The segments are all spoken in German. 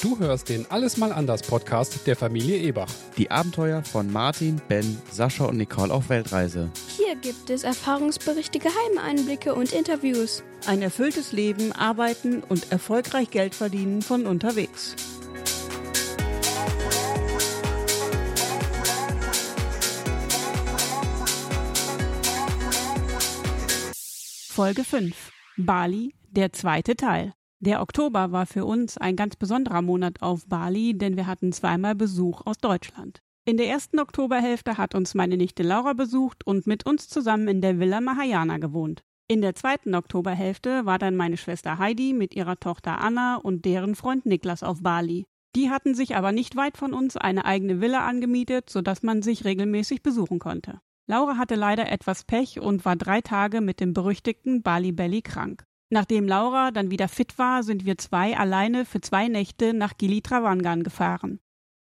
Du hörst den Alles mal anders Podcast der Familie Ebach. Die Abenteuer von Martin, Ben, Sascha und Nicole auf Weltreise. Hier gibt es Erfahrungsberichte, geheime Einblicke und Interviews. Ein erfülltes Leben, arbeiten und erfolgreich Geld verdienen von unterwegs. Folge 5 Bali, der zweite Teil. Der Oktober war für uns ein ganz besonderer Monat auf Bali, denn wir hatten zweimal Besuch aus Deutschland. In der ersten Oktoberhälfte hat uns meine Nichte Laura besucht und mit uns zusammen in der Villa Mahayana gewohnt. In der zweiten Oktoberhälfte war dann meine Schwester Heidi mit ihrer Tochter Anna und deren Freund Niklas auf Bali. Die hatten sich aber nicht weit von uns eine eigene Villa angemietet, sodass man sich regelmäßig besuchen konnte. Laura hatte leider etwas Pech und war drei Tage mit dem berüchtigten Bali Belly krank. Nachdem Laura dann wieder fit war, sind wir zwei alleine für zwei Nächte nach Gili Travangan gefahren.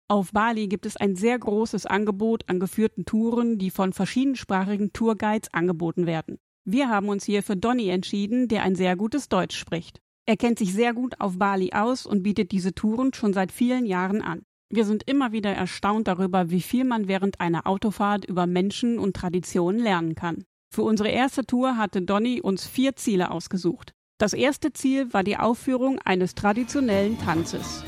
Auf Bali gibt es ein sehr großes Angebot an geführten Touren, die von verschiedensprachigen Tourguides angeboten werden. Wir haben uns hier für Donny entschieden, der ein sehr gutes Deutsch spricht. Er kennt sich sehr gut auf Bali aus und bietet diese Touren schon seit vielen Jahren an. Wir sind immer wieder erstaunt darüber, wie viel man während einer Autofahrt über Menschen und Traditionen lernen kann. Für unsere erste Tour hatte Donny uns vier Ziele ausgesucht. Das erste Ziel war die Aufführung eines traditionellen Tanzes.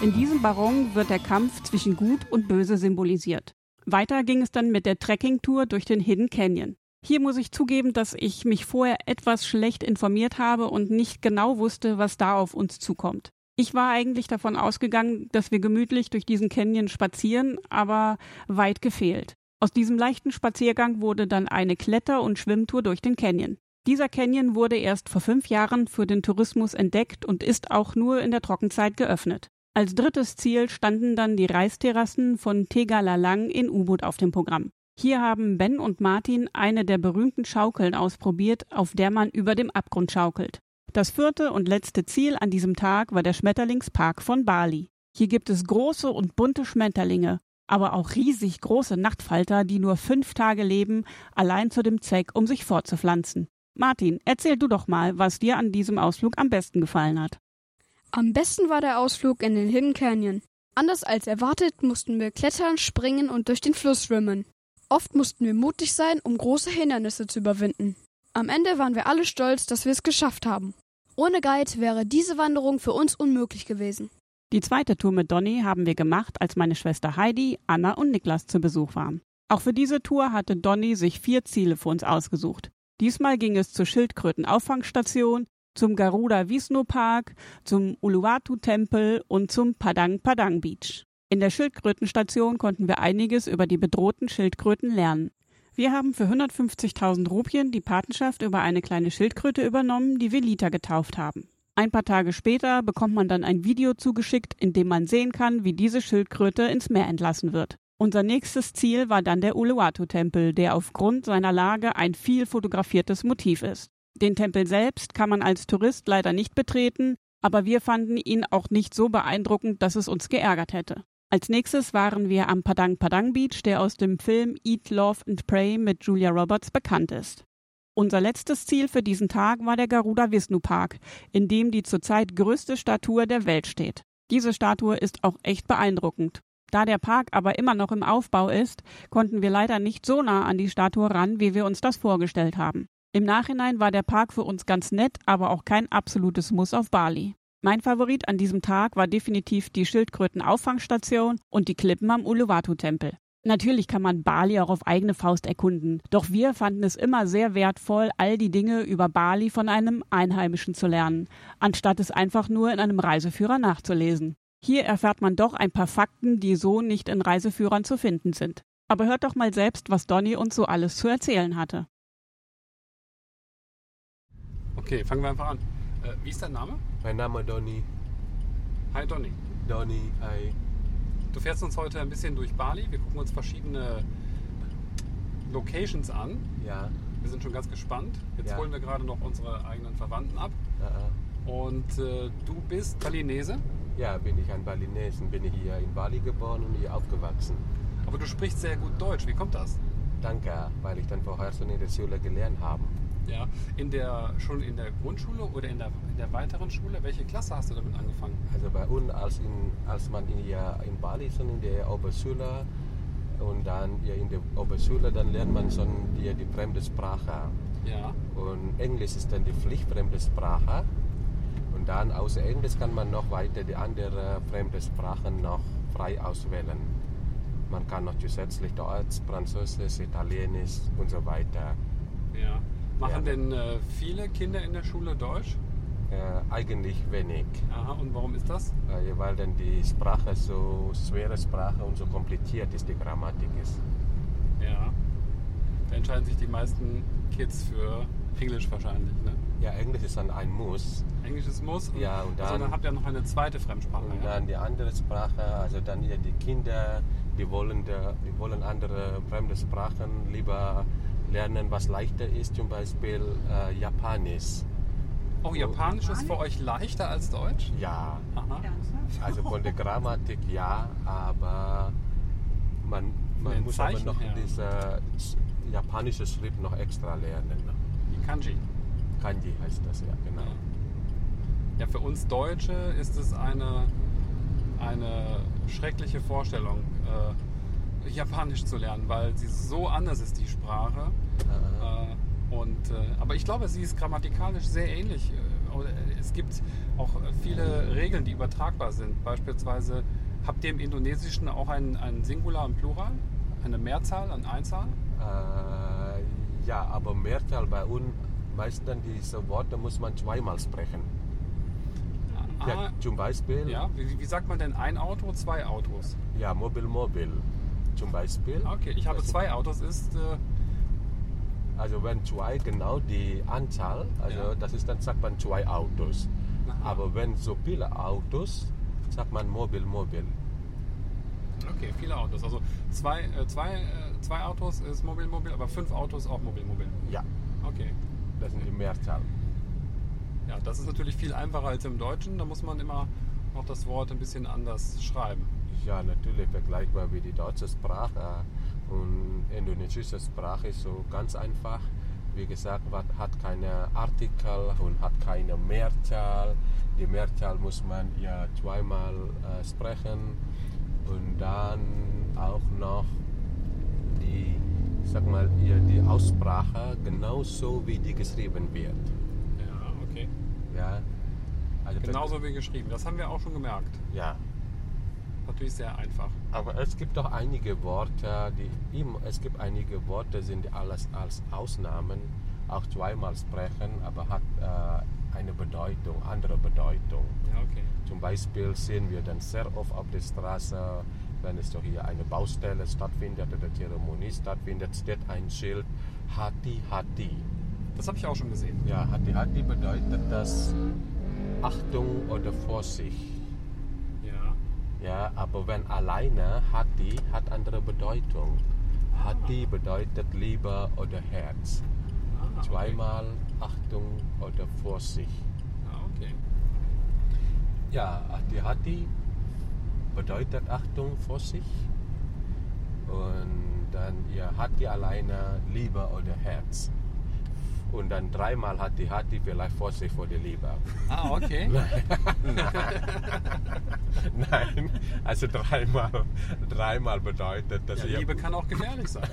In diesem Barong wird der Kampf zwischen Gut und Böse symbolisiert. Weiter ging es dann mit der Trekkingtour durch den Hidden Canyon. Hier muss ich zugeben, dass ich mich vorher etwas schlecht informiert habe und nicht genau wusste, was da auf uns zukommt. Ich war eigentlich davon ausgegangen, dass wir gemütlich durch diesen Canyon spazieren, aber weit gefehlt. Aus diesem leichten Spaziergang wurde dann eine Kletter- und Schwimmtour durch den Canyon. Dieser Canyon wurde erst vor fünf Jahren für den Tourismus entdeckt und ist auch nur in der Trockenzeit geöffnet. Als drittes Ziel standen dann die Reisterrassen von Tegalalang in U-Boot auf dem Programm. Hier haben Ben und Martin eine der berühmten Schaukeln ausprobiert, auf der man über dem Abgrund schaukelt. Das vierte und letzte Ziel an diesem Tag war der Schmetterlingspark von Bali. Hier gibt es große und bunte Schmetterlinge, aber auch riesig große Nachtfalter, die nur fünf Tage leben, allein zu dem Zweck, um sich fortzupflanzen. Martin, erzähl du doch mal, was dir an diesem Ausflug am besten gefallen hat. Am besten war der Ausflug in den Hidden Canyon. Anders als erwartet mussten wir klettern, springen und durch den Fluss schwimmen. Oft mussten wir mutig sein, um große Hindernisse zu überwinden. Am Ende waren wir alle stolz, dass wir es geschafft haben. Ohne Guide wäre diese Wanderung für uns unmöglich gewesen. Die zweite Tour mit Donny haben wir gemacht, als meine Schwester Heidi, Anna und Niklas zu Besuch waren. Auch für diese Tour hatte Donny sich vier Ziele für uns ausgesucht. Diesmal ging es zur Schildkrötenauffangstation, zum Garuda Visnu Park, zum Uluwatu Tempel und zum Padang Padang Beach. In der Schildkrötenstation konnten wir einiges über die bedrohten Schildkröten lernen. Wir haben für 150.000 Rupien die Patenschaft über eine kleine Schildkröte übernommen, die wir Lita getauft haben. Ein paar Tage später bekommt man dann ein Video zugeschickt, in dem man sehen kann, wie diese Schildkröte ins Meer entlassen wird. Unser nächstes Ziel war dann der Uluwatu-Tempel, der aufgrund seiner Lage ein viel fotografiertes Motiv ist. Den Tempel selbst kann man als Tourist leider nicht betreten, aber wir fanden ihn auch nicht so beeindruckend, dass es uns geärgert hätte. Als nächstes waren wir am Padang Padang Beach, der aus dem Film Eat, Love and Pray mit Julia Roberts bekannt ist. Unser letztes Ziel für diesen Tag war der Garuda Vishnu Park, in dem die zurzeit größte Statue der Welt steht. Diese Statue ist auch echt beeindruckend. Da der Park aber immer noch im Aufbau ist, konnten wir leider nicht so nah an die Statue ran, wie wir uns das vorgestellt haben. Im Nachhinein war der Park für uns ganz nett, aber auch kein absolutes Muss auf Bali. Mein Favorit an diesem Tag war definitiv die Schildkrötenauffangstation und die Klippen am Uluwatu-Tempel. Natürlich kann man Bali auch auf eigene Faust erkunden, doch wir fanden es immer sehr wertvoll, all die Dinge über Bali von einem Einheimischen zu lernen, anstatt es einfach nur in einem Reiseführer nachzulesen. Hier erfährt man doch ein paar Fakten, die so nicht in Reiseführern zu finden sind. Aber hört doch mal selbst, was Donny uns so alles zu erzählen hatte. Okay, fangen wir einfach an. Wie ist dein Name? Mein Name ist Donny. Hi Donny. Donny, hi. Du fährst uns heute ein bisschen durch Bali. Wir gucken uns verschiedene Locations an. Ja. Wir sind schon ganz gespannt. Jetzt Ja. holen wir gerade noch unsere eigenen Verwandten ab. Uh, Und äh, du bist Balinese. Ja, bin ich ein Balinesen, bin ich hier in Bali geboren und hier aufgewachsen. Aber du sprichst sehr gut Deutsch. Wie kommt das? Danke, weil ich dann vorher schon in der Schule gelernt habe. Ja. In der, schon in der Grundschule oder in der, in der weiteren Schule? Welche Klasse hast du damit angefangen? Also bei uns, als, in, als man in, hier in Bali schon in der Oberschule und dann hier in der Oberschule, dann lernt man schon hier die fremde Sprache. Ja. Und Englisch ist dann die pflichtfremde Sprache. Und dann außer Englisch kann man noch weiter die anderen fremde Sprachen noch frei auswählen. Man kann noch zusätzlich Deutsch, Französisch, Italienisch und so weiter. Ja. Machen Ja. denn äh, viele Kinder in der Schule Deutsch? Äh, eigentlich wenig, Aha, und warum ist das? äh, weil dann die Sprache so schwere Sprache und so kompliziert ist, die Grammatik ist. Ja. Da entscheiden sich die meisten Kids für Englisch wahrscheinlich, ne? Ja, Englisch ist dann ein Muss. Englisch ist Muss. Und, Ja, und also dann- dann habt ihr noch eine zweite Fremdsprache. Und ja? dann die andere Sprache, also dann ja die Kinder, die wollen, die wollen andere fremde Sprachen lieber lernen, was leichter ist, zum Beispiel äh, Japanisch. Oh, Japanisch ist für euch leichter als Deutsch? Ja, Aha. also von der Grammatik ja, aber man, man muss aber Zeichen noch her. diese japanische Schrift noch extra lernen. Die Kanji. Kanji heißt das ja, genau. Ja, für uns Deutsche ist es eine, eine schreckliche Vorstellung, äh, Japanisch zu lernen, weil sie so anders ist, die Sprache. Äh, und, äh, aber ich glaube, sie ist grammatikalisch sehr ähnlich. Äh, oder Es gibt auch viele Regeln, die übertragbar sind. Beispielsweise habt ihr im Indonesischen auch ein, ein Singular und Plural? Eine Mehrzahl, eine Einzahl? Äh, ja, aber Mehrzahl bei uns, meistens diese Worte muss man zweimal sprechen. Ja, Ah, zum Beispiel, ja. Wie, wie sagt man denn ein Auto, zwei Autos? ja mobil, mobil. Zum Beispiel. Okay, ich habe Das- zwei Autos, ist. Äh, Also wenn zwei genau die Anzahl, also Ja. das ist dann sagt man zwei Autos. Aha. Aber wenn so viele Autos, sagt man mobil, mobil. Okay, viele Autos. Also zwei, äh, zwei, äh, zwei Autos ist Mobil Mobil, aber fünf Autos auch Mobil Mobil. Ja, Okay. das sind die Mehrzahl. Ja, das ist natürlich viel einfacher als im Deutschen. Da muss man immer auch das Wort ein bisschen anders schreiben. Ja, natürlich vergleichbar wie die deutsche Sprache. Und indonesische Sprache ist so ganz einfach. Wie gesagt, hat keine Artikel und hat keine Mehrzahl. Die Mehrzahl muss man ja zweimal äh, sprechen. Und dann auch noch die, sag mal, ja, die Aussprache genauso wie die geschrieben wird. Ja, okay. Ja, also Genauso wie geschrieben. Das haben wir auch schon gemerkt. Ja, Natürlich sehr einfach. Aber es gibt auch einige Worte, die immer, es gibt einige Worte, sind alles als Ausnahmen auch zweimal sprechen, aber hat äh, eine Bedeutung, andere Bedeutung. Ja, okay. Zum Beispiel sehen wir dann sehr oft auf der Straße, wenn es doch hier eine Baustelle stattfindet oder Zeremonie stattfindet, steht ein Schild Hati Hati. Das habe ich auch schon gesehen. Ja, Hati Hati bedeutet das Achtung oder Vorsicht. Ja. Ja, aber wenn alleine Hati hat andere Bedeutung. Hati bedeutet Liebe oder Herz. Ah, okay. Zweimal Achtung oder Vorsicht. Ah, okay. Ja, Hati Hati bedeutet Achtung, Vorsicht. Und dann ja, Hati alleine Liebe oder Herz. Und dann dreimal Hati Hati vielleicht Vorsicht vor der Liebe. Ah, okay. Nein, also dreimal, dreimal bedeutet, dass Ja, Liebe kann auch gefährlich sein.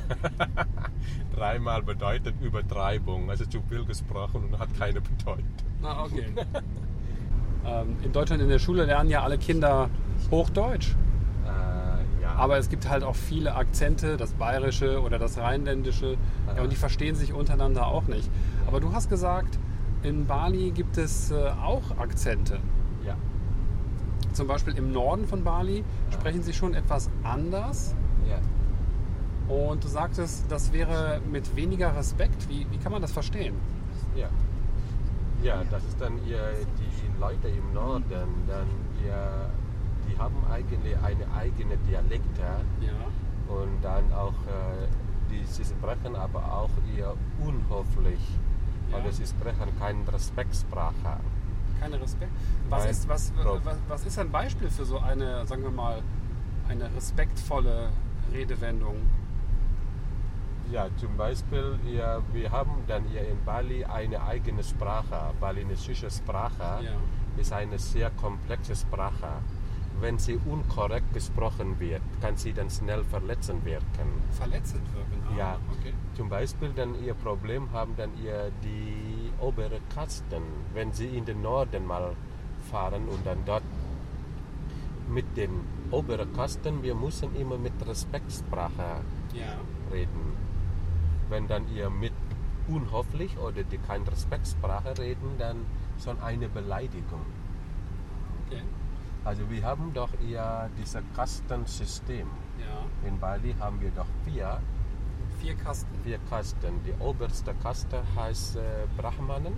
dreimal bedeutet Übertreibung, also zu viel gesprochen und hat keine Bedeutung. Ah, okay. ähm, in Deutschland in der Schule lernen ja alle Kinder Hochdeutsch. Ja. Aber es gibt halt auch viele Akzente, das Bayerische oder das Rheinländische. Ja, und die verstehen sich untereinander auch nicht. Aber du hast gesagt, in Bali gibt es äh, auch Akzente. ja. Zum Beispiel im Norden von Bali sprechen sie schon etwas anders. ja. Und du sagtest, das wäre mit weniger Respekt. Wie, wie kann man das verstehen? Ja. Ja, das ist dann ihr, die Leute im Norden, dann ihr, haben eigentlich eine eigene Dialekte Ja. und dann auch, äh, die, sie sprechen aber auch eher unhöflich Ja. oder sie sprechen keine Respektsprache. keine Respekt. Was Nein, ist, was, was, was ist ein Beispiel für so eine, sagen wir mal, eine respektvolle Redewendung? Ja, zum Beispiel, ja, wir haben dann hier in Bali eine eigene Sprache. Balinesische Sprache Ja. ist eine sehr komplexe Sprache. Wenn sie unkorrekt gesprochen wird, kann sie dann schnell verletzend wirken. Verletzend wirken. Ah, Ja. Okay. Zum Beispiel dann ihr Problem haben dann ihr die obere Kasten, wenn sie in den Norden mal fahren und dann dort mit den oberen Kasten, wir müssen immer mit Respektsprache Ja. reden. Wenn dann ihr mit unhoffentlich oder die keine Respektsprache reden, dann schon eine Beleidigung. Okay. Also wir haben doch eher dieses Kastensystem. Ja. In Bali haben wir doch vier Vier Kasten. vier Kasten. Die oberste Kaste heißt äh, Brahmanen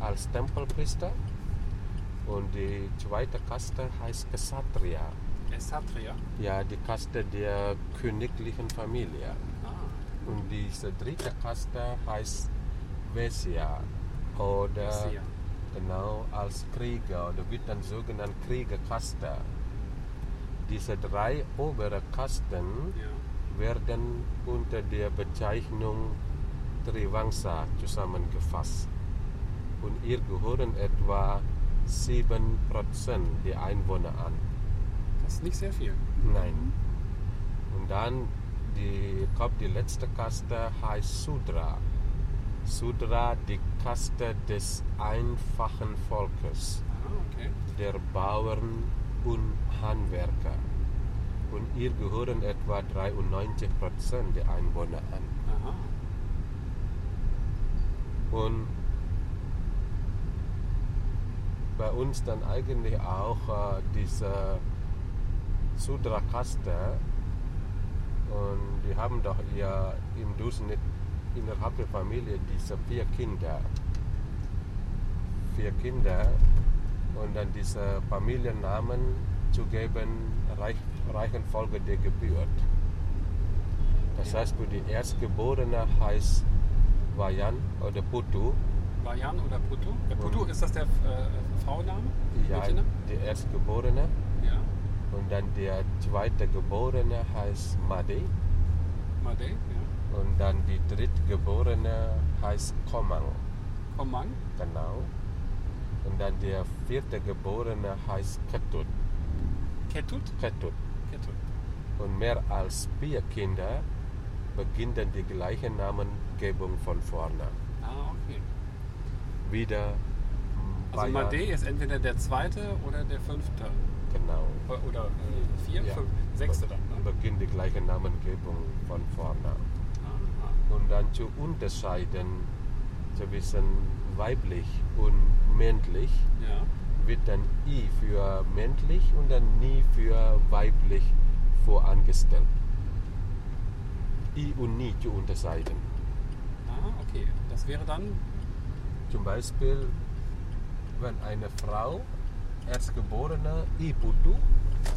als Tempelpriester und die zweite Kaste heißt Kshatriya. Esatria. Ja, die Kaste der königlichen Familie. Ah. Und diese dritte Kaste heißt Vesya oder Vesya. Genau als Krieger oder wird dann sogenannt Kriegerkaste. Diese drei obere Kasten Ja. werden unter der Bezeichnung Trivangsa zusammengefasst. Und ihr gehören etwa 7% der Einwohner an. Das ist nicht sehr viel. Nein. Und dann, die, ich glaube, die letzte Kaste heißt Sudra. Sudra, die Kaste des einfachen Volkes, Ah, okay. der Bauern und Handwerker. Und ihr gehören etwa 93% der Einwohner an. Aha. Und bei uns dann eigentlich auch äh, diese Sudra-Kaste. Und die haben doch ihr im Durchschnitt innerhalb der Familie diese vier Kinder. Vier Kinder und dann diese Familiennamen zu geben, reich, Reihenfolge der Geburt. Das heißt, für die Erstgeborene heißt Vayan oder Putu. Bayan oder Putu? Der Putu, Und- ist das der äh, Frauenname? Ja, Mädchenname? die Erstgeborene. Ja. Und dann der zweite Geborene heißt Made. Made? Ja. Und dann die drittgeborene heißt Komang. Komang? Genau. Und dann der vierte Geborene heißt Ketut. Ketut? Ketut. Ketut. Und mehr als vier Kinder beginnt dann die gleiche Namengebung von vorne. Ah, okay. Wieder Also. Made ist entweder der zweite oder der fünfte. Genau. Oder äh, vier, Ja. fünf, sechste dann, ne? Beginnt die gleiche Namengebung von vorne. Und dann zu unterscheiden zwischen weiblich und männlich ja. wird dann I für männlich und dann nie für weiblich vorangestellt. I und nie zu unterscheiden. Ah, okay. Das wäre dann Zum Beispiel, wenn eine Frau erstgeborene I Putu,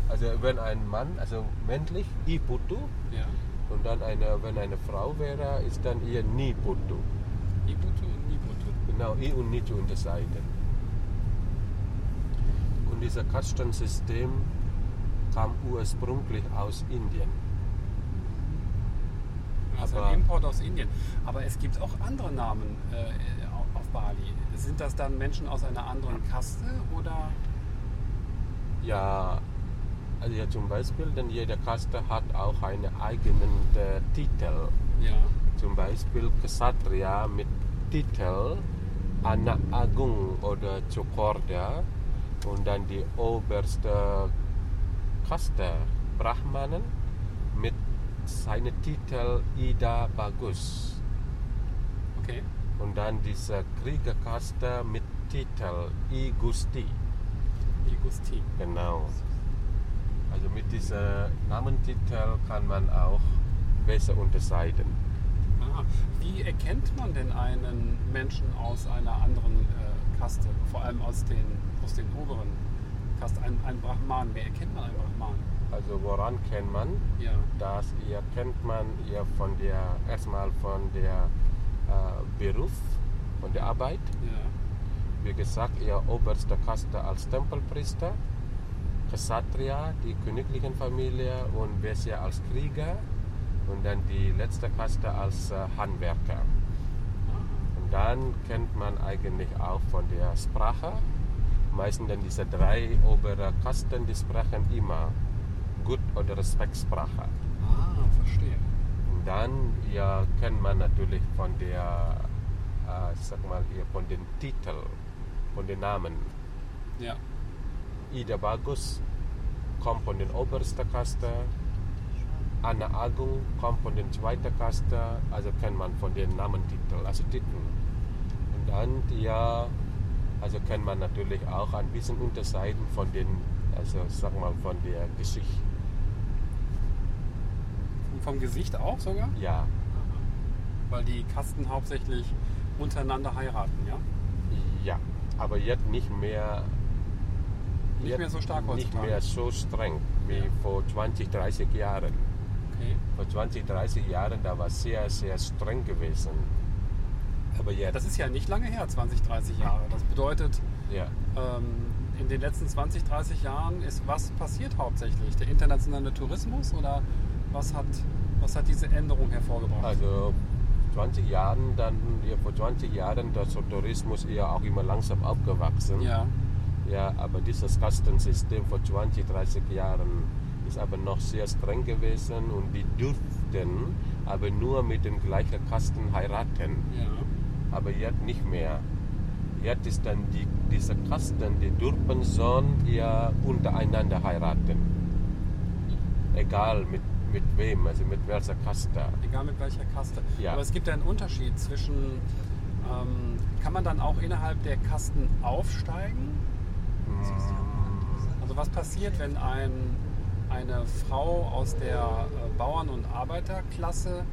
also wenn ein Mann, also männlich I Putu ja, und dann eine, wenn eine Frau wäre, ist dann ihr Ni Putu. Ibutu und Nibutu. Genau, I und Ni zu unterscheiden. Und dieser Kastensystem kam ursprünglich aus Indien. Also Aber- ein Import aus Indien. Aber es gibt auch andere Namen äh, auf Bali. Sind das dann Menschen aus einer anderen Kaste oder? Ja, also ja, zum Beispiel, denn jede Kaste hat auch einen eigenen äh, Titel. Ja. Zum Beispiel Kshatriya mit Titel Anak Agung oder Cukorda und dann die oberste Kaste Brahmanen mit seinem Titel Ida Bagus Okay. und dann diese Kriegerkaste mit Titel I Gusti. Igusti. Genau. Also mit diesem Namentitel kann man auch besser unterscheiden. Aha. Wie erkennt man denn einen Menschen aus einer anderen äh, Kaste? Vor allem aus den, aus den oberen Kasten. Ein, ein Brahman. Wer erkennt man einen Brahman? Also woran kennt man? Ja. Das ihr kennt man ihr von der erstmal von der äh, Beruf, von der Arbeit. Ja. wie gesagt, ihr oberste Kaste als Tempelpriester, Ksatria, die königlichen Familie und Vesya als Krieger und dann die letzte Kaste als äh, Handwerker. Und dann kennt man eigentlich auch von der Sprache, meistens dann diese drei obere Kasten, die sprechen immer Gut- oder Respektsprache. Ah, verstehe. Und dann ja, kennt man natürlich von der, äh, ich sag mal, eher von den Titeln, von den Namen. Ja. Ida Bagus kommt von den obersten Kaste, Anna Agung kommt von den zweiten Kaste, also kennt man von den Namentitel, also Titeln. Und dann, ja, also kann man natürlich auch ein bisschen unterscheiden von den, also sag mal, von der Geschichte. Und vom Gesicht auch sogar? Ja, Weil die Kasten hauptsächlich untereinander heiraten, ja? ja, aber jetzt nicht mehr, Nicht mehr so stark nicht heutzutage. mehr so streng wie vor 20, 30 Jahren. Okay. Vor 20, 30 Jahren, da war sehr, sehr streng gewesen. Aber jetzt, Das ist ja nicht lange her, 20, 30 Jahre. Das bedeutet, ja, ähm, in den letzten 20, 30 Jahren ist was passiert hauptsächlich? Der internationale Tourismus oder was hat, was hat diese Änderung hervorgebracht? also 20 Jahren, dann ja, vor 20 Jahren, der Tourismus eher auch immer langsam aufgewachsen. ja, Ja, aber dieses Kastensystem vor 20, 30 Jahren ist aber noch sehr streng gewesen und die durften aber nur mit den gleichen Kasten heiraten. ja. Aber jetzt nicht mehr. Jetzt ist dann die, diese Kasten, die dürfen sollen ja untereinander heiraten. Egal mit, mit wem, also mit welcher Kaste. Egal mit welcher Kaste. Ja. Aber es gibt ja einen Unterschied zwischen, ähm, kann man dann auch innerhalb der Kasten aufsteigen? Also was passiert, wenn ein, eine Frau aus der äh, Bauern- und Arbeiterklasse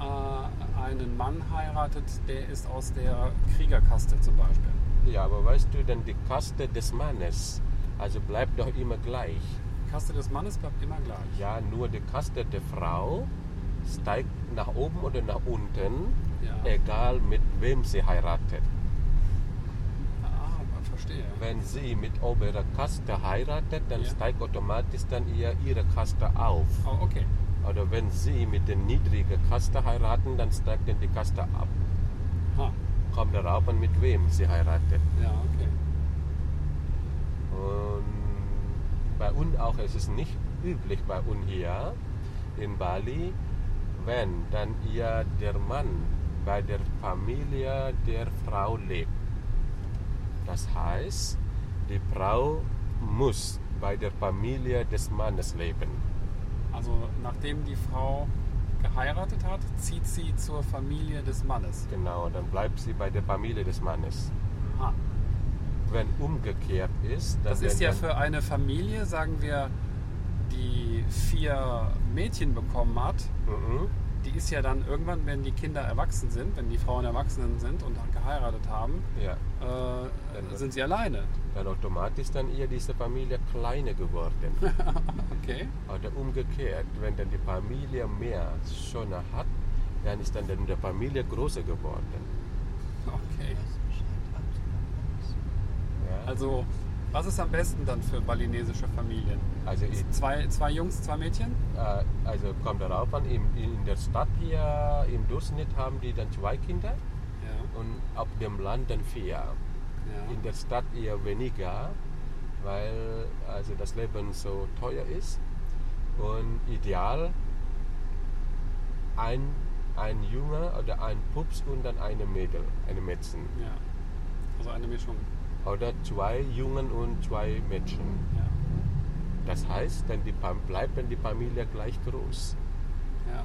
äh, einen Mann heiratet, der ist aus der Kriegerkaste zum Beispiel? Ja, aber weißt du, denn die Kaste des Mannes, also bleibt doch immer gleich. Die Kaste des Mannes bleibt immer gleich. Ja, nur die Kaste der Frau steigt nach oben oder nach unten, Ja. egal mit wem sie heiratet. Wenn sie mit oberer Kaste heiratet, dann Ja. steigt automatisch dann ihr, ihre Kaste auf. Oh, okay. Oder wenn sie mit der niedrigen Kaste heiraten, dann steigt dann die Kaste ab. Ah, Kommt darauf an, mit wem sie heiratet. ja, okay. Und bei uns auch ist es nicht üblich bei uns hier in Bali, wenn dann ihr der Mann bei der Familie der Frau lebt. Das heißt, die Frau muss bei der Familie des Mannes leben. Also nachdem die Frau geheiratet hat, zieht sie zur Familie des Mannes. Genau, dann bleibt sie bei der Familie des Mannes. Aha. Wenn umgekehrt ist, dann Das ist ja für eine Familie, sagen wir, die vier Mädchen bekommen hat, Mhm. Die ist ja dann irgendwann, wenn die Kinder erwachsen sind, wenn die Frauen erwachsen sind und geheiratet haben, Ja, äh, Dann- sind sie alleine. dann automatisch dann ihr diese Familie kleiner geworden. Okay. Oder umgekehrt, wenn dann die Familie mehr Söhne hat, dann ist dann die Familie größer geworden. Okay. Ja? Also, was ist am besten dann für balinesische Familien? Also, ich, Zwei, zwei Jungs, zwei Mädchen? äh, also kommt darauf an, in, in der Stadt hier im Durchschnitt haben die dann zwei Kinder Ja. und auf dem Land dann vier. ja. In der Stadt eher weniger, weil also das Leben so teuer ist. Und ideal ein, ein Junge oder ein Pups und dann eine Mädel, eine Mädchen. ja. Also eine Mischung. Oder zwei Jungen und zwei Mädchen. Ja. Das heißt, dann die, bleibt dann die Familie gleich groß. ja.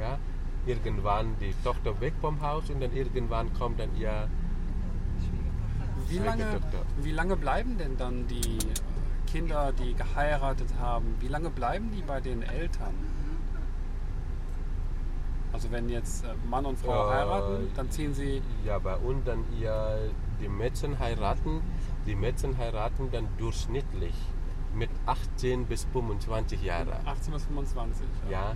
Ja? Irgendwann die Tochter weg vom Haus und dann irgendwann kommt dann ihr Wie lange, wie lange bleiben denn dann die äh, Kinder, die geheiratet haben, wie lange bleiben die bei den Eltern? Also wenn jetzt äh, Mann und Frau Äh, heiraten, dann ziehen sie, Ja, bei uns dann ihr die Mädchen heiraten, die Mädchen heiraten dann durchschnittlich mit 18 bis 25 Jahre. 18 bis 25. Ja.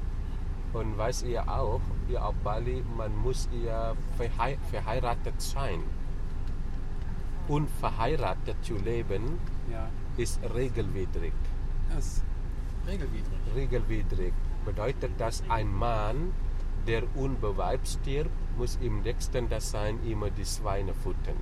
Und weiß ihr auch, hier auf Bali, man muss ihr verhei verheiratet sein. unverheiratet zu leben, Ja. ist regelwidrig. Das ist regelwidrig. Regelwidrig bedeutet, dass ein Mann, der unbewebt stirbt, muss im nächsten Dasein immer die Schweine futtern.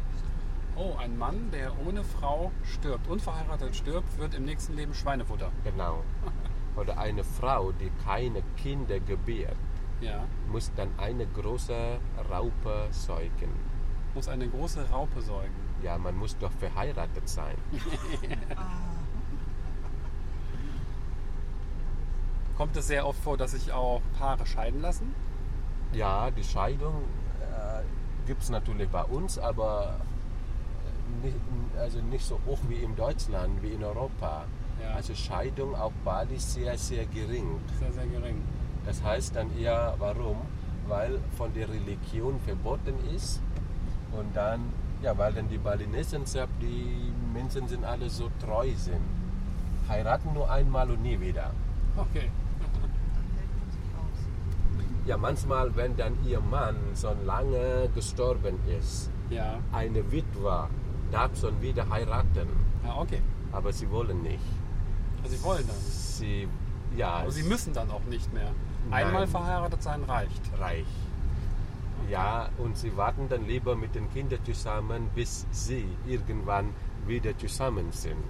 Oh, ein Mann, der ohne Frau stirbt, unverheiratet stirbt, wird im nächsten Leben Schweinefutter. Genau. Oder eine Frau, die keine Kinder gebärt, Ja. muss dann eine große Raupe säugen. Muss eine große Raupe säugen. Ja, man muss doch verheiratet sein. Kommt es sehr oft vor, dass sich auch Paare scheiden lassen? Ja, die Scheidung äh, gibt es natürlich bei uns, aber nicht, also nicht so hoch wie in Deutschland, wie in Europa. Ja. Also Scheidung auf Bali sehr, sehr gering. Sehr, sehr gering. Das heißt dann eher, warum? Weil von der Religion verboten ist und dann, ja, weil dann die Balinesen, selbst die Menschen sind alle so treu sind. Heiraten nur einmal und nie wieder. Okay. Ja, manchmal, wenn dann ihr Mann schon lange gestorben ist, Ja. eine Witwe darf schon wieder heiraten, Ja, okay. aber sie wollen nicht. Also sie wollen das. Sie, ja, Aber sie müssen dann auch nicht mehr. Nein. Einmal verheiratet sein reicht. reich. Ja, und sie warten dann lieber mit den Kindern zusammen, bis sie irgendwann wieder zusammen sind.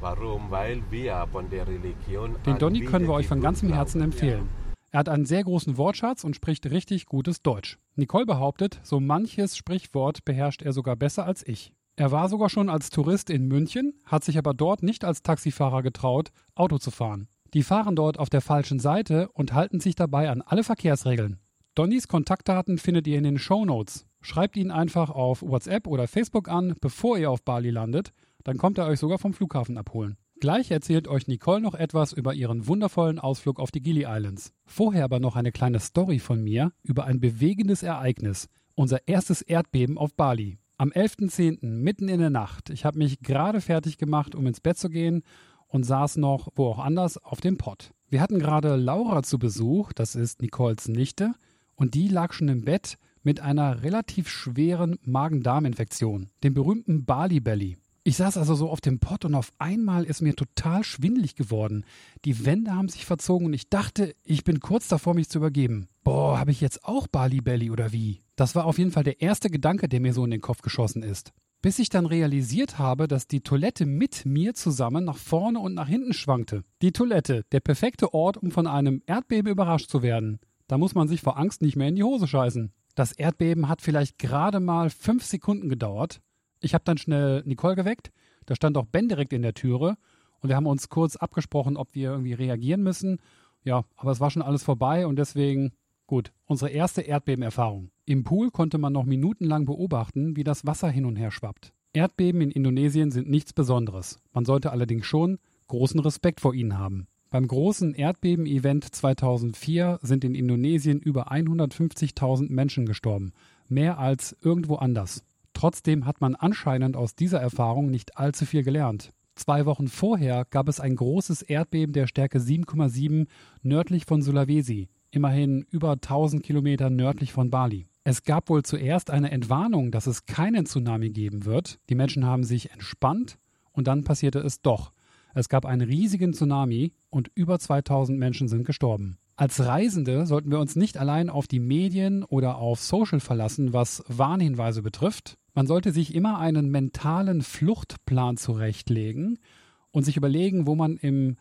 Warum? Weil wir von der Religion. Den Donny können wir euch von ganzem Herzen empfehlen. Er hat einen sehr großen Wortschatz und spricht richtig gutes Deutsch. Nicole behauptet, so manches Sprichwort beherrscht er sogar besser als ich. Er war sogar schon als Tourist in München, hat sich aber dort nicht als Taxifahrer getraut, Auto zu fahren. Die fahren dort auf der falschen Seite und halten sich dabei an alle Verkehrsregeln. Donnys Kontaktdaten findet ihr in den Shownotes. Schreibt ihn einfach auf WhatsApp oder Facebook an, bevor ihr auf Bali landet, dann kommt er euch sogar vom Flughafen abholen. Gleich erzählt euch Nicole noch etwas über ihren wundervollen Ausflug auf die Gili Islands. Vorher aber noch eine kleine Story von mir über ein bewegendes Ereignis. Unser erstes Erdbeben auf Bali. Am 11.10. mitten in der Nacht. Ich habe mich gerade fertig gemacht, um ins Bett zu gehen und saß noch, wo auch anders, auf dem Pott. Wir hatten gerade Laura zu Besuch, das ist Nicoles Nichte, und die lag schon im Bett mit einer relativ schweren Magen-Darm-Infektion, dem berühmten Bali Belly. Ich saß also so auf dem Pott und auf einmal ist mir total schwindelig geworden. Die Wände haben sich verzogen und ich dachte, ich bin kurz davor, mich zu übergeben. Boah, habe ich jetzt auch Bali Belly oder wie? Das war auf jeden Fall der erste Gedanke, der mir so in den Kopf geschossen ist. Bis ich dann realisiert habe, dass die Toilette mit mir zusammen nach vorne und nach hinten schwankte. Die Toilette, der perfekte Ort, um von einem Erdbeben überrascht zu werden. Da muss man sich vor Angst nicht mehr in die Hose scheißen. Das Erdbeben hat vielleicht gerade mal fünf Sekunden gedauert. Ich habe dann schnell Nicole geweckt. Da stand auch Ben direkt in der Türe. Und wir haben uns kurz abgesprochen, ob wir irgendwie reagieren müssen. Ja, aber es war schon alles vorbei und deswegen gut. Unsere erste Erdbebenerfahrung. Im Pool konnte man noch minutenlang beobachten, wie das Wasser hin und her schwappt. Erdbeben in Indonesien sind nichts Besonderes. Man sollte allerdings schon großen Respekt vor ihnen haben. Beim großen Erdbeben-Event 2004 sind in Indonesien über 150.000 Menschen gestorben. Mehr als irgendwo anders. Trotzdem hat man anscheinend aus dieser Erfahrung nicht allzu viel gelernt. Zwei Wochen vorher gab es ein großes Erdbeben der Stärke 7,7 nördlich von Sulawesi, immerhin über 1000 Kilometer nördlich von Bali. Es gab wohl zuerst eine Entwarnung, dass es keinen Tsunami geben wird. Die Menschen haben sich entspannt und dann passierte es doch. Es gab einen riesigen Tsunami und über 2000 Menschen sind gestorben. Als Reisende sollten wir uns nicht allein auf die Medien oder auf Social verlassen, was Warnhinweise betrifft. Man sollte sich immer einen mentalen Fluchtplan zurechtlegen und sich überlegen, wo man im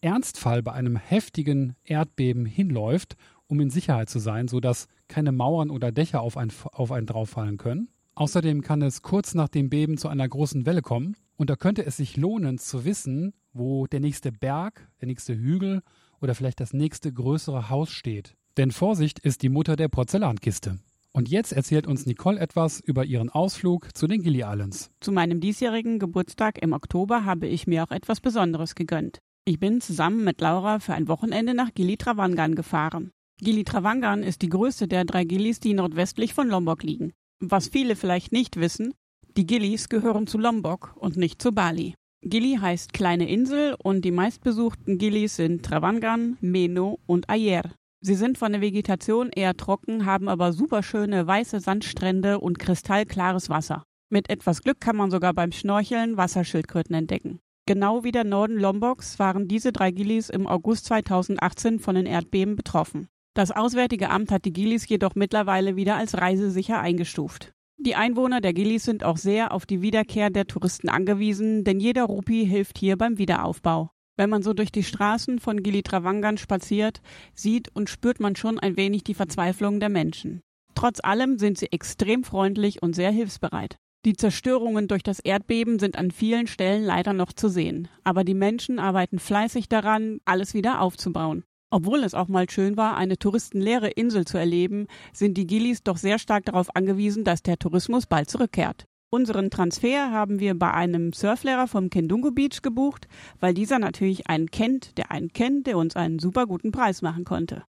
Ernstfall bei einem heftigen Erdbeben hinläuft, um in Sicherheit zu sein, sodass keine Mauern oder Dächer auf einen, auf einen drauffallen können. Außerdem kann es kurz nach dem Beben zu einer großen Welle kommen und da könnte es sich lohnen zu wissen, wo der nächste Berg, der nächste Hügel oder vielleicht das nächste größere Haus steht. Denn Vorsicht ist die Mutter der Porzellankiste. Und jetzt erzählt uns Nicole etwas über ihren Ausflug zu den Gili Islands. Zu meinem diesjährigen Geburtstag im Oktober habe ich mir auch etwas Besonderes gegönnt. Ich bin zusammen mit Laura für ein Wochenende nach Gili Travangan gefahren. Gili Travangan ist die größte der drei Gilis, die nordwestlich von Lombok liegen. Was viele vielleicht nicht wissen, die Gilis gehören zu Lombok und nicht zu Bali. Gili heißt kleine Insel und die meistbesuchten Gilis sind Travangan, Meno und Ayer. Sie sind von der Vegetation eher trocken, haben aber superschöne weiße Sandstrände und kristallklares Wasser. Mit etwas Glück kann man sogar beim Schnorcheln Wasserschildkröten entdecken. Genau wie der Norden Lomboks waren diese drei Gilis im August 2018 von den Erdbeben betroffen. Das Auswärtige Amt hat die Gilis jedoch mittlerweile wieder als reisesicher eingestuft. Die Einwohner der Gilis sind auch sehr auf die Wiederkehr der Touristen angewiesen, denn jeder Rupi hilft hier beim Wiederaufbau. Wenn man so durch die Straßen von Gili Travangan spaziert, sieht und spürt man schon ein wenig die Verzweiflung der Menschen. Trotz allem sind sie extrem freundlich und sehr hilfsbereit. Die Zerstörungen durch das Erdbeben sind an vielen Stellen leider noch zu sehen, aber die Menschen arbeiten fleißig daran, alles wieder aufzubauen. Obwohl es auch mal schön war, eine touristenleere Insel zu erleben, sind die Gilis doch sehr stark darauf angewiesen, dass der Tourismus bald zurückkehrt. Unseren Transfer haben wir bei einem Surflehrer vom Kendungo Beach gebucht, weil dieser natürlich einen kennt, der einen kennt, der uns einen super guten Preis machen konnte.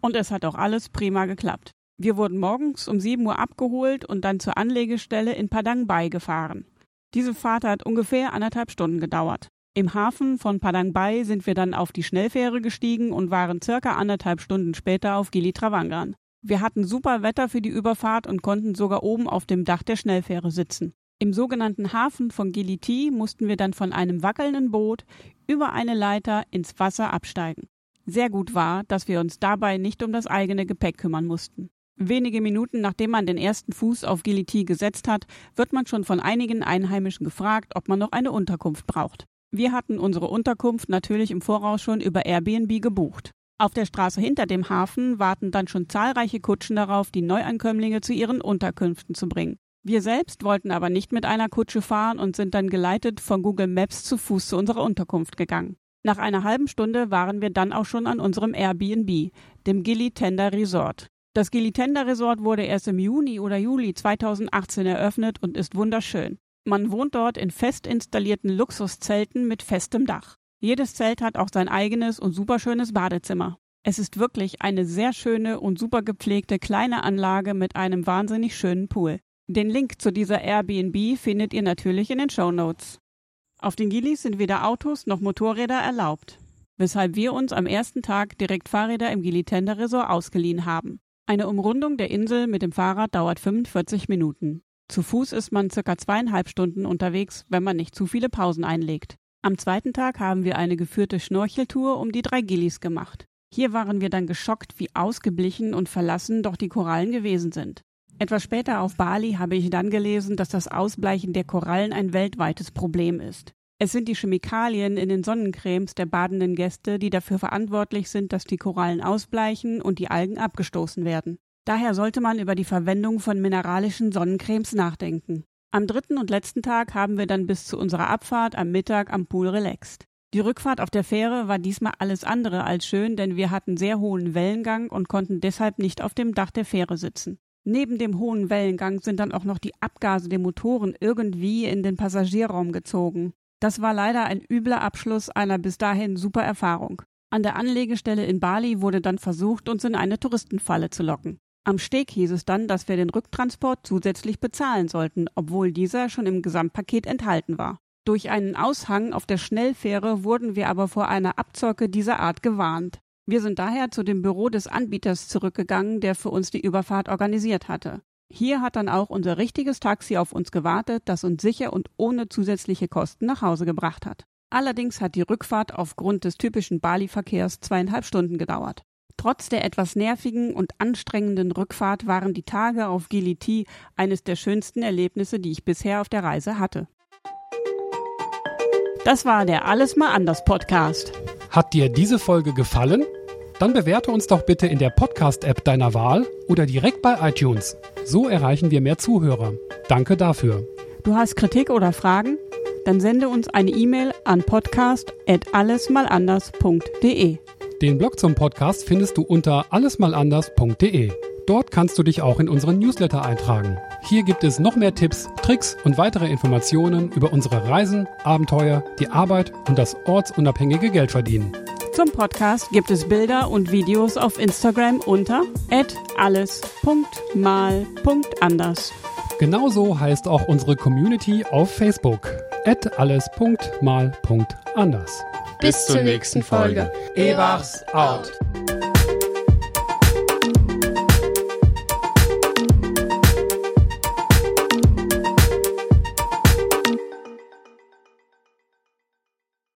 Und es hat auch alles prima geklappt. Wir wurden morgens um 7 Uhr abgeholt und dann zur Anlegestelle in Padang Bay gefahren. Diese Fahrt hat ungefähr anderthalb Stunden gedauert. Im Hafen von Padang Bay sind wir dann auf die Schnellfähre gestiegen und waren circa anderthalb Stunden später auf Gili Travangan. Wir hatten super Wetter für die Überfahrt und konnten sogar oben auf dem Dach der Schnellfähre sitzen. Im sogenannten Hafen von Giliti mussten wir dann von einem wackelnden Boot über eine Leiter ins Wasser absteigen. Sehr gut war, dass wir uns dabei nicht um das eigene Gepäck kümmern mussten. Wenige Minuten nachdem man den ersten Fuß auf Giliti gesetzt hat, wird man schon von einigen Einheimischen gefragt, ob man noch eine Unterkunft braucht. Wir hatten unsere Unterkunft natürlich im Voraus schon über Airbnb gebucht. Auf der Straße hinter dem Hafen warten dann schon zahlreiche Kutschen darauf, die Neuankömmlinge zu ihren Unterkünften zu bringen. Wir selbst wollten aber nicht mit einer Kutsche fahren und sind dann geleitet von Google Maps zu Fuß zu unserer Unterkunft gegangen. Nach einer halben Stunde waren wir dann auch schon an unserem Airbnb, dem Gilly Tender Resort. Das Gilly Tender Resort wurde erst im Juni oder Juli 2018 eröffnet und ist wunderschön. Man wohnt dort in fest installierten Luxuszelten mit festem Dach. Jedes Zelt hat auch sein eigenes und superschönes Badezimmer. Es ist wirklich eine sehr schöne und super gepflegte kleine Anlage mit einem wahnsinnig schönen Pool. Den Link zu dieser Airbnb findet ihr natürlich in den Show Notes. Auf den Gilis sind weder Autos noch Motorräder erlaubt, weshalb wir uns am ersten Tag direkt Fahrräder im Gili Tender Resort ausgeliehen haben. Eine Umrundung der Insel mit dem Fahrrad dauert 45 Minuten. Zu Fuß ist man circa zweieinhalb Stunden unterwegs, wenn man nicht zu viele Pausen einlegt. Am zweiten Tag haben wir eine geführte Schnorcheltour um die drei Gillis gemacht. Hier waren wir dann geschockt, wie ausgeblichen und verlassen doch die Korallen gewesen sind. Etwas später auf Bali habe ich dann gelesen, dass das Ausbleichen der Korallen ein weltweites Problem ist. Es sind die Chemikalien in den Sonnencremes der badenden Gäste, die dafür verantwortlich sind, dass die Korallen ausbleichen und die Algen abgestoßen werden. Daher sollte man über die Verwendung von mineralischen Sonnencremes nachdenken. Am dritten und letzten Tag haben wir dann bis zu unserer Abfahrt am Mittag am Pool relaxt. Die Rückfahrt auf der Fähre war diesmal alles andere als schön, denn wir hatten sehr hohen Wellengang und konnten deshalb nicht auf dem Dach der Fähre sitzen. Neben dem hohen Wellengang sind dann auch noch die Abgase der Motoren irgendwie in den Passagierraum gezogen. Das war leider ein übler Abschluss einer bis dahin super Erfahrung. An der Anlegestelle in Bali wurde dann versucht, uns in eine Touristenfalle zu locken. Am Steg hieß es dann, dass wir den Rücktransport zusätzlich bezahlen sollten, obwohl dieser schon im Gesamtpaket enthalten war. Durch einen Aushang auf der Schnellfähre wurden wir aber vor einer Abzocke dieser Art gewarnt. Wir sind daher zu dem Büro des Anbieters zurückgegangen, der für uns die Überfahrt organisiert hatte. Hier hat dann auch unser richtiges Taxi auf uns gewartet, das uns sicher und ohne zusätzliche Kosten nach Hause gebracht hat. Allerdings hat die Rückfahrt aufgrund des typischen Bali-Verkehrs zweieinhalb Stunden gedauert. Trotz der etwas nervigen und anstrengenden Rückfahrt waren die Tage auf Giliti eines der schönsten Erlebnisse, die ich bisher auf der Reise hatte. Das war der Alles mal anders Podcast. Hat dir diese Folge gefallen? Dann bewerte uns doch bitte in der Podcast-App deiner Wahl oder direkt bei iTunes. So erreichen wir mehr Zuhörer. Danke dafür. Du hast Kritik oder Fragen? Dann sende uns eine E-Mail an podcast@allesmalanders.de. Den Blog zum Podcast findest du unter allesmalanders.de. Dort kannst du dich auch in unseren Newsletter eintragen. Hier gibt es noch mehr Tipps, Tricks und weitere Informationen über unsere Reisen, Abenteuer, die Arbeit und das ortsunabhängige Geldverdienen. Zum Podcast gibt es Bilder und Videos auf Instagram unter alles.mal.anders. Genauso heißt auch unsere Community auf Facebook alles.mal.anders. Bis zur nächsten Folge. Ebachs out.